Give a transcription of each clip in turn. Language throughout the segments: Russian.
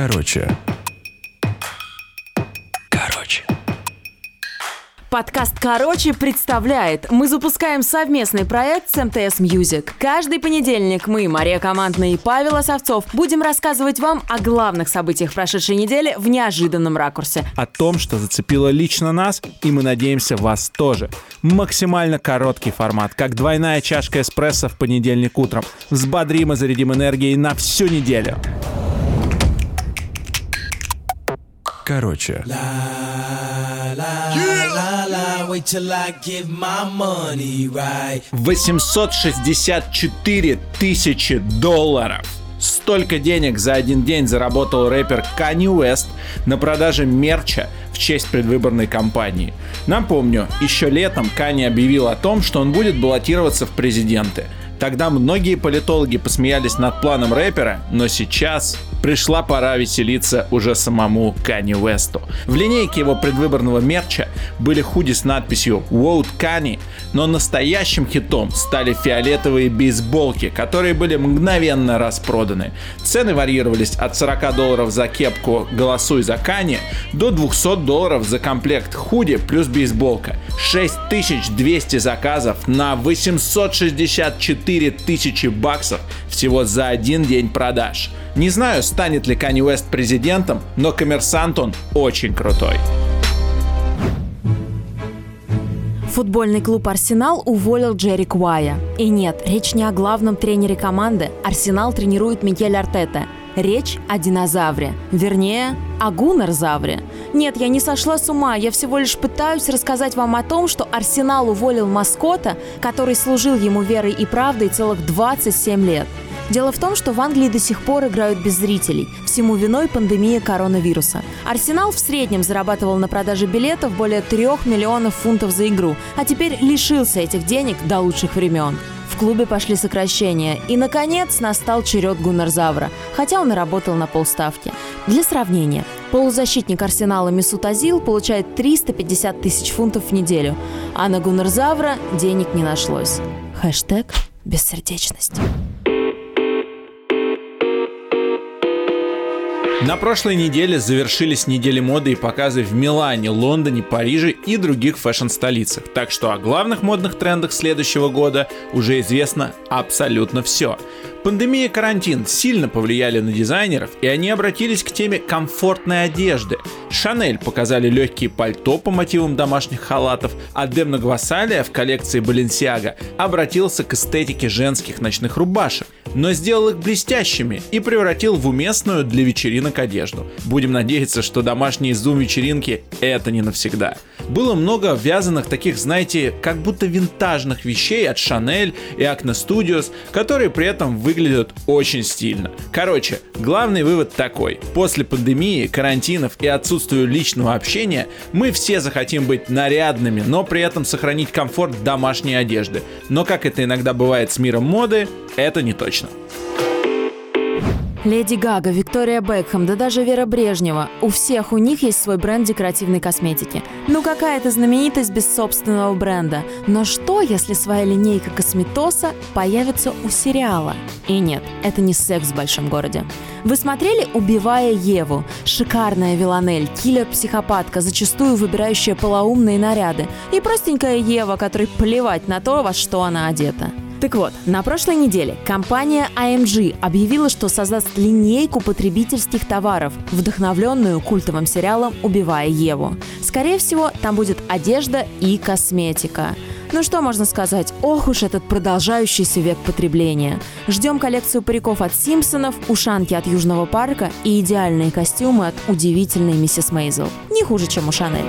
Короче. Короче. Подкаст «Короче» представляет. Мы запускаем совместный проект с МТС Music. Каждый понедельник мы, Мария Командная и Павел Осовцов, будем рассказывать вам о главных событиях прошедшей недели в неожиданном ракурсе. о том, что зацепило лично нас, и мы надеемся вас тоже. Максимально короткий формат, как двойная чашка эспрессо в понедельник утром. Взбодрим и зарядим энергией на всю неделю. Короче. Right. 864 тысячи долларов. Столько денег за один день заработал рэпер Kanye Уэст на продаже мерча в честь предвыборной кампании. Напомню, еще летом Кани объявил о том, что он будет баллотироваться в президенты. Тогда многие политологи посмеялись над планом рэпера, но сейчас пришла пора веселиться уже самому Кани Уэсту. В линейке его предвыборного мерча были худи с надписью «Vote Kanye», но настоящим хитом стали фиолетовые бейсболки, которые были мгновенно распроданы. Цены варьировались от 40 долларов за кепку «Голосуй за Кани» до 200 долларов за комплект худи плюс бейсболка. 6200 заказов на 864 тысячи баксов всего за один день продаж. Не знаю, станет ли Kanye Уэст президентом, но коммерсант он очень крутой. Футбольный клуб «Арсенал» уволил Джерри Куая. И нет, речь не о главном тренере команды. «Арсенал» тренирует Микель Артета. Речь о динозавре. Вернее, о гуннерзавре. Нет, я не сошла с ума, я всего лишь пытаюсь рассказать вам о том, что Арсенал уволил маскота, который служил ему верой и правдой целых 27 лет. Дело в том, что в Англии до сих пор играют без зрителей. Всему виной пандемия коронавируса. Арсенал в среднем зарабатывал на продаже билетов более 3 миллионов фунтов за игру, а теперь лишился этих денег до лучших времен. В клубе пошли сокращения, и, наконец, настал черед Гуннерзавра, хотя он и работал на полставки. Для сравнения, полузащитник Арсенала Месут Азил получает 350 тысяч фунтов в неделю, а на Гуннерзавра денег не нашлось. Хэштег «Бессердечность». На прошлой неделе завершились недели моды и показы в Милане, Лондоне, Париже и других фэшн-столицах. Так что о главных модных трендах следующего года уже известно абсолютно все. Пандемия и карантин сильно повлияли на дизайнеров, и они обратились к теме комфортной одежды. Шанель показали легкие пальто по мотивам домашних халатов, а Демна Гвасалия в коллекции Balenciaga обратился к эстетике женских ночных рубашек, но сделал их блестящими и превратил в уместную для вечеринок одежду. Будем надеяться, что домашние зум-вечеринки — это не навсегда. Было много вязаных таких, знаете, как будто винтажных вещей от Chanel и Acne Studios, которые при этом выглядят очень стильно. Короче, главный вывод такой. После пандемии, карантинов и отсутствия личного общения мы все захотим быть нарядными, но при этом сохранить комфорт домашней одежды. Но как это иногда бывает с миром моды, это не точно. Леди Гага, Виктория Бекхэм, да даже Вера Брежнева. У всех у них есть свой бренд декоративной косметики. Ну какая это знаменитость без собственного бренда? Но что, если своя линейка косметоса появится у сериала? И нет, это не секс в большом городе. Вы смотрели «Убивая Еву»? Шикарная Виланель, киллер-психопатка, зачастую выбирающая полоумные наряды. И простенькая Ева, которой плевать на то, во что она одета. Так вот, на прошлой неделе компания AMG объявила, что создаст линейку потребительских товаров, вдохновленную культовым сериалом «Убивая Еву». Скорее всего, там будет одежда и косметика. Ну что можно сказать? Ох уж этот продолжающийся век потребления. Ждем коллекцию париков от Симпсонов, ушанки от Южного парка и идеальные костюмы от удивительной миссис Мейзел. Не хуже, чем у Шанель.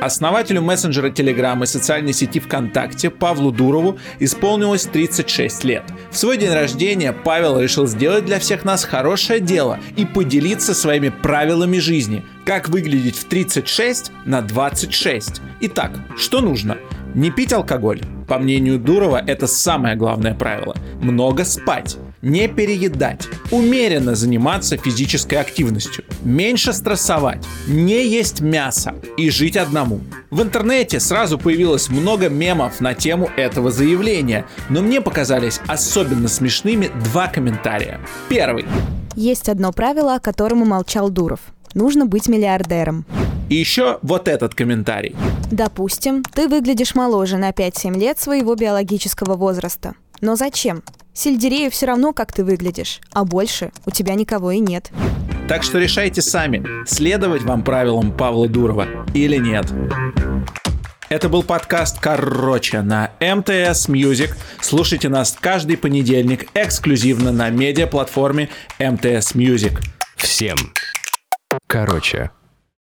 Основателю мессенджера Telegram и социальной сети ВКонтакте Павлу Дурову исполнилось 36 лет. В свой день рождения Павел решил сделать для всех нас хорошее дело и поделиться своими правилами жизни. Как выглядеть в 36 на 26. Итак, что нужно? Не пить алкоголь. По мнению Дурова, это самое главное правило. Много спать. Не переедать, умеренно заниматься физической активностью, меньше стрессовать, не есть мясо и жить одному. В интернете сразу появилось много мемов на тему этого заявления, но мне показались особенно смешными два комментария. Первый. Есть одно правило, о котором умолчал Дуров. Нужно быть миллиардером. И еще вот этот комментарий. Допустим, ты выглядишь моложе на 5-7 лет своего биологического возраста. Но зачем? Сельдерею все равно, как ты выглядишь, а больше у тебя никого и нет. Так что решайте сами, следовать вам правилам Павла Дурова или нет. Это был подкаст «Короче» на МТС Music. Слушайте нас каждый понедельник эксклюзивно на медиаплатформе МТС Music. Всем. Короче.